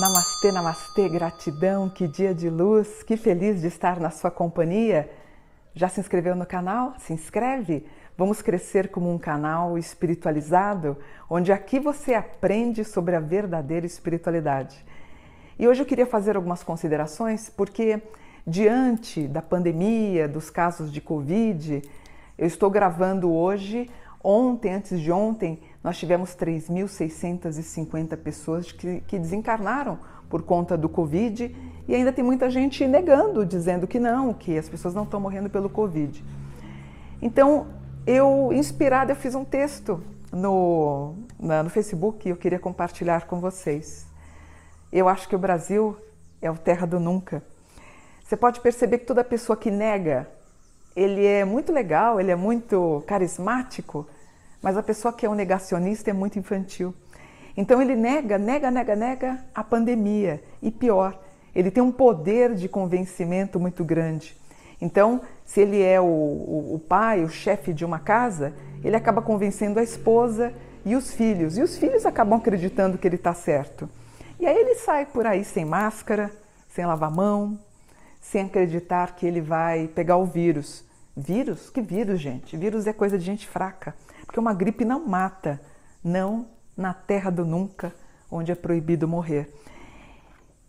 Namastê, namastê, gratidão, que dia de luz, que feliz de estar na sua companhia. Já se inscreveu no canal? Se inscreve! Vamos crescer como um canal espiritualizado, onde aqui você aprende sobre a verdadeira espiritualidade. E hoje eu queria fazer algumas considerações, porque diante da pandemia, dos casos de Covid, eu estou gravando hoje. Ontem, antes de ontem, nós tivemos 3.650 pessoas que, que desencarnaram por conta do Covid e ainda tem muita gente negando, dizendo que não, que as pessoas não estão morrendo pelo Covid. Então, eu, inspirada, eu fiz um texto no, na, no Facebook e eu queria compartilhar com vocês. Eu acho que o Brasil é o terra do nunca. Você pode perceber que toda pessoa que nega, ele é muito legal, ele é muito carismático, mas a pessoa que é um negacionista é muito infantil. Então ele nega, nega, nega, nega a pandemia. E pior, ele tem um poder de convencimento muito grande. Então, se ele é o, o, o pai, o chefe de uma casa, ele acaba convencendo a esposa e os filhos. E os filhos acabam acreditando que ele está certo. E aí ele sai por aí sem máscara, sem lavar mão, sem acreditar que ele vai pegar o vírus. Vírus? Que vírus, gente? Vírus é coisa de gente fraca. Porque uma gripe não mata, não na terra do nunca, onde é proibido morrer.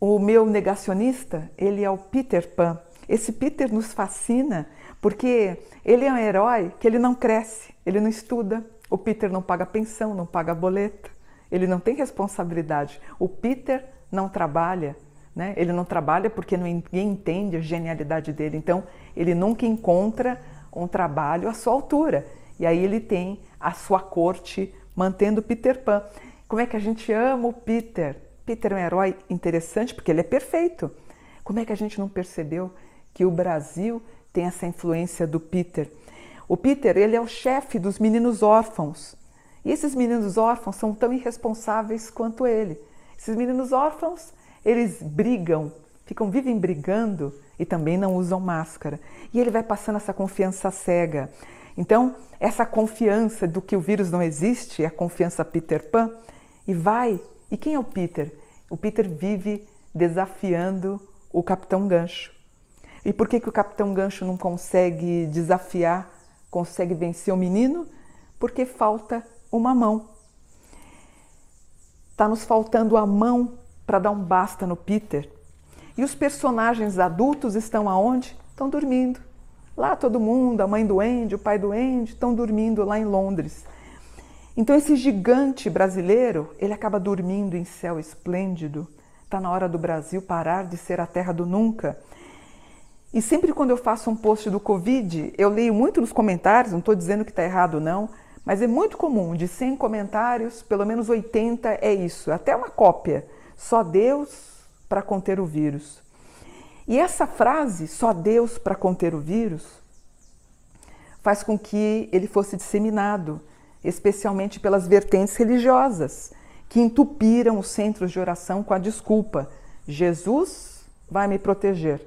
O meu negacionista, ele é o Peter Pan. Esse Peter nos fascina porque ele é um herói que ele não cresce, ele não estuda. O Peter não paga pensão, não paga boleto, ele não tem responsabilidade. O Peter não trabalha, né? Ele não trabalha porque ninguém entende a genialidade dele. Então, ele nunca encontra um trabalho à sua altura. E aí ele tem a sua corte mantendo Peter Pan. Como é que a gente ama o Peter? Peter é um herói interessante porque ele é perfeito. Como é que a gente não percebeu que o Brasil tem essa influência do Peter? O Peter, ele é o chefe dos meninos órfãos. E esses meninos órfãos são tão irresponsáveis quanto ele. Esses meninos órfãos, eles brigam, ficam vivem brigando e também não usam máscara. E ele vai passando essa confiança cega. Então, essa confiança do que o vírus não existe, a confiança Peter Pan, e vai. E quem é o Peter? O Peter vive desafiando o Capitão Gancho. E por que, que o Capitão Gancho não consegue desafiar, consegue vencer o menino? Porque falta uma mão. Está nos faltando a mão para dar um basta no Peter. E os personagens adultos estão aonde? Estão dormindo. Lá todo mundo, a mãe do Andy, o pai do Andy, estão dormindo lá em Londres. Então esse gigante brasileiro, ele acaba dormindo em céu esplêndido. Está na hora do Brasil parar de ser a terra do nunca. E sempre quando eu faço um post do Covid, eu leio muito nos comentários, não estou dizendo que está errado não, mas é muito comum, de 100 comentários, pelo menos 80 é isso, até uma cópia. Só Deus para conter o vírus. E essa frase, só Deus para conter o vírus, faz com que ele fosse disseminado, especialmente pelas vertentes religiosas, que entupiram os centros de oração com a desculpa: Jesus vai me proteger,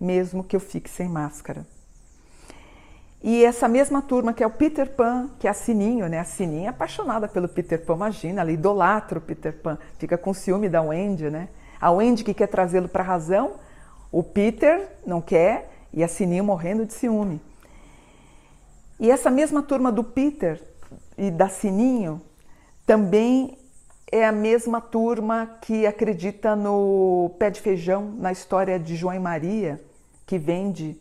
mesmo que eu fique sem máscara. E essa mesma turma que é o Peter Pan, que é a Sininho, né? A Sininho é apaixonada pelo Peter Pan, imagina, ela idolatra o Peter Pan, fica com ciúme da Wendy, né? A Wendy que quer trazê-lo para a razão, o Peter não quer e a Sininho morrendo de ciúme. E essa mesma turma do Peter e da Sininho também é a mesma turma que acredita no pé de feijão, na história de João e Maria, que vende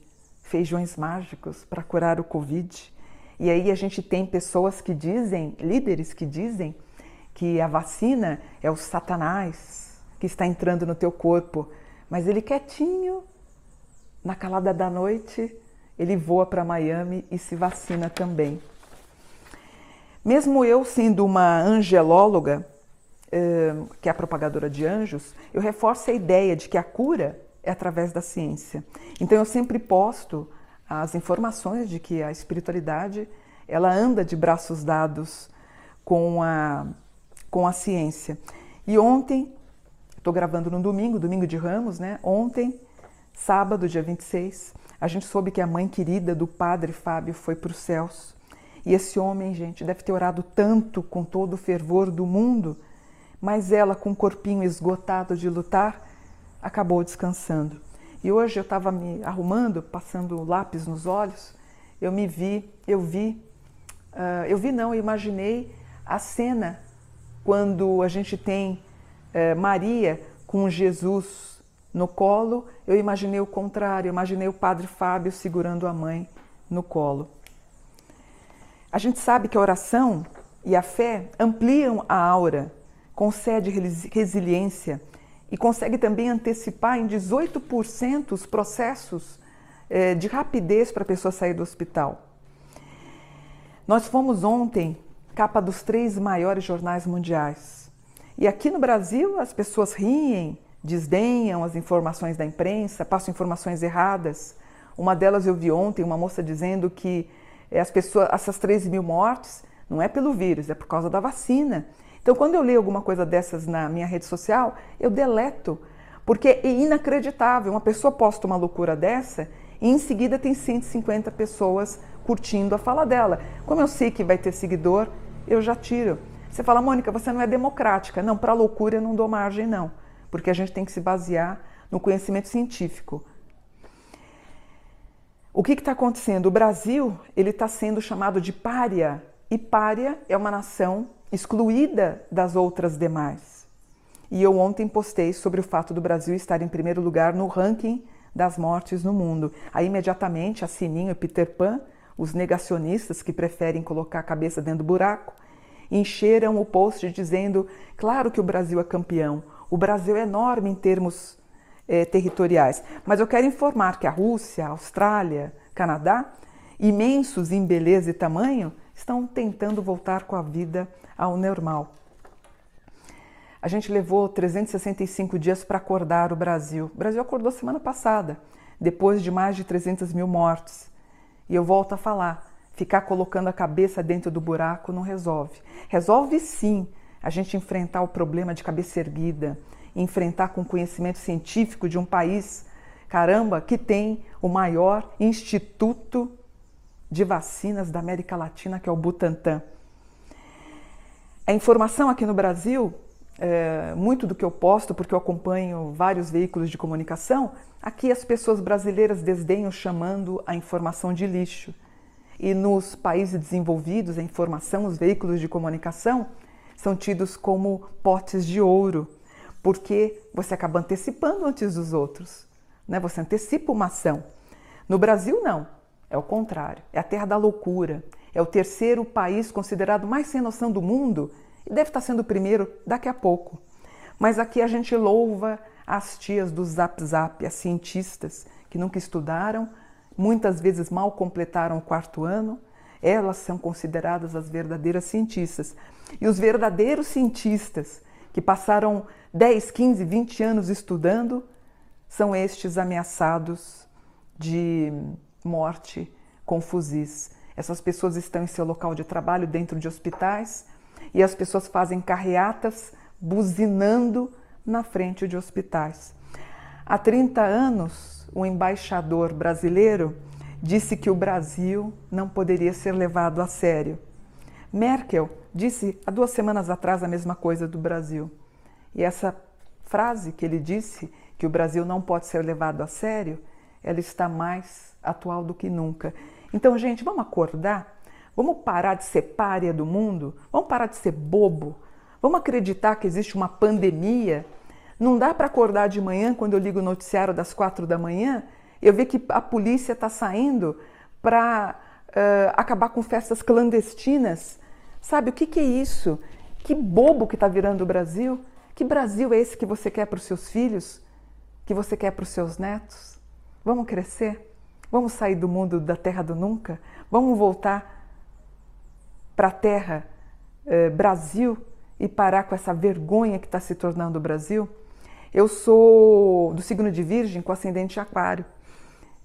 feijões mágicos para curar o Covid. E aí a gente tem pessoas que dizem, líderes que dizem, que a vacina é o Satanás que está entrando no teu corpo mas ele quietinho, na calada da noite, ele voa para Miami e se vacina também. Mesmo eu sendo uma angelóloga, eh, que é a propagadora de anjos, eu reforço a ideia de que a cura é através da ciência. Então eu sempre posto as informações de que a espiritualidade ela anda de braços dados com a, com a ciência. E ontem Estou gravando no domingo, domingo de Ramos, né? Ontem sábado, dia 26, a gente soube que a mãe querida do padre Fábio foi para os céus. E esse homem, gente, deve ter orado tanto com todo o fervor do mundo, mas ela, com o corpinho esgotado de lutar, acabou descansando. E hoje eu estava me arrumando, passando lápis nos olhos, eu me vi, eu vi, uh, eu vi não, eu imaginei a cena quando a gente tem uh, Maria com Jesus no colo, eu imaginei o contrário, eu imaginei o padre Fábio segurando a mãe no colo. A gente sabe que a oração e a fé ampliam a aura, concede resiliência e consegue também antecipar em 18% os processos eh, de rapidez para a pessoa sair do hospital. Nós fomos ontem capa dos três maiores jornais mundiais. E aqui no Brasil as pessoas riem, desdenham as informações da imprensa, passam informações erradas. Uma delas eu vi ontem, uma moça dizendo que é, as pessoas, essas 13 mil mortes não é pelo vírus, é por causa da vacina. Então, quando eu leio alguma coisa dessas na minha rede social, eu deleto, porque é inacreditável. Uma pessoa posta uma loucura dessa e em seguida tem 150 pessoas curtindo a fala dela. Como eu sei que vai ter seguidor, eu já tiro. Você fala, Mônica, você não é democrática. Não, para loucura eu não dou margem, não, porque a gente tem que se basear no conhecimento científico. O que está acontecendo? O Brasil ele está sendo chamado de pária e pária é uma nação excluída das outras demais. E eu ontem postei sobre o fato do Brasil estar em primeiro lugar no ranking das mortes no mundo. Aí imediatamente a Sininho e Peter Pan, os negacionistas que preferem colocar a cabeça dentro do buraco, encheram o post dizendo: claro que o Brasil é campeão, o Brasil é enorme em termos eh, territoriais. Mas eu quero informar que a Rússia, a Austrália, Canadá, imensos em beleza e tamanho, estão tentando voltar com a vida ao normal. A gente levou 365 dias para acordar o Brasil. O Brasil acordou semana passada, depois de mais de 300 mil mortes. E eu volto a falar: ficar colocando a cabeça dentro do buraco não resolve. Resolve sim a gente enfrentar o problema de cabeça erguida, enfrentar com conhecimento científico de um país, caramba, que tem o maior instituto de vacinas da América Latina, que é o Butantan. A informação aqui no Brasil, é, muito do que eu posto, porque eu acompanho vários veículos de comunicação, aqui as pessoas brasileiras desdenham chamando a informação de lixo. E nos países desenvolvidos, a informação, os veículos de comunicação, são tidos como potes de ouro porque você acaba antecipando antes dos outros, né? Você antecipa uma ação. No Brasil não, é o contrário, é a terra da loucura, é o terceiro país considerado mais sem noção do mundo e deve estar sendo o primeiro daqui a pouco. Mas aqui a gente louva as tias do Zap Zap, as cientistas que nunca estudaram, muitas vezes mal completaram o quarto ano, elas são consideradas as verdadeiras cientistas. E os verdadeiros cientistas que passaram 10, 15, 20 anos estudando, são estes ameaçados de morte com fuzis. Essas pessoas estão em seu local de trabalho dentro de hospitais e as pessoas fazem carreatas buzinando na frente de hospitais. Há 30 anos, o embaixador brasileiro disse que o Brasil não poderia ser levado a sério. Merkel disse há duas semanas atrás a mesma coisa do Brasil. E essa frase que ele disse, que o Brasil não pode ser levado a sério, ela está mais atual do que nunca. Então, gente, vamos acordar? Vamos parar de ser párea do mundo? Vamos parar de ser bobo? Vamos acreditar que existe uma pandemia? Não dá para acordar de manhã, quando eu ligo o noticiário das quatro da manhã, eu ver que a polícia está saindo para uh, acabar com festas clandestinas. Sabe o que, que é isso? Que bobo que está virando o Brasil? Que Brasil é esse que você quer para os seus filhos? Que você quer para os seus netos? Vamos crescer? Vamos sair do mundo da terra do nunca? Vamos voltar para a terra eh, Brasil e parar com essa vergonha que está se tornando o Brasil? Eu sou do signo de Virgem com ascendente Aquário.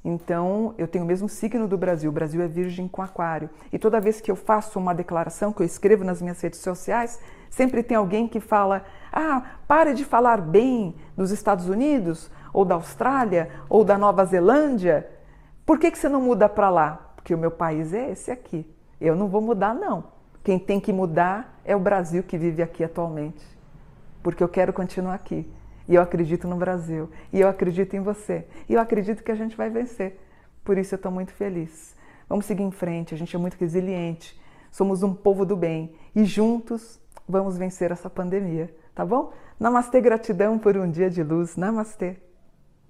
Então, eu tenho o mesmo signo do Brasil. O Brasil é Virgem com Aquário. E toda vez que eu faço uma declaração, que eu escrevo nas minhas redes sociais, sempre tem alguém que fala: Ah, pare de falar bem dos Estados Unidos ou da Austrália, ou da Nova Zelândia. Por que, que você não muda para lá? Porque o meu país é esse aqui. Eu não vou mudar, não. Quem tem que mudar é o Brasil que vive aqui atualmente. Porque eu quero continuar aqui. E eu acredito no Brasil. E eu acredito em você. E eu acredito que a gente vai vencer. Por isso eu estou muito feliz. Vamos seguir em frente. A gente é muito resiliente. Somos um povo do bem. E juntos vamos vencer essa pandemia. Tá bom? Namastê, gratidão por um dia de luz. Namastê.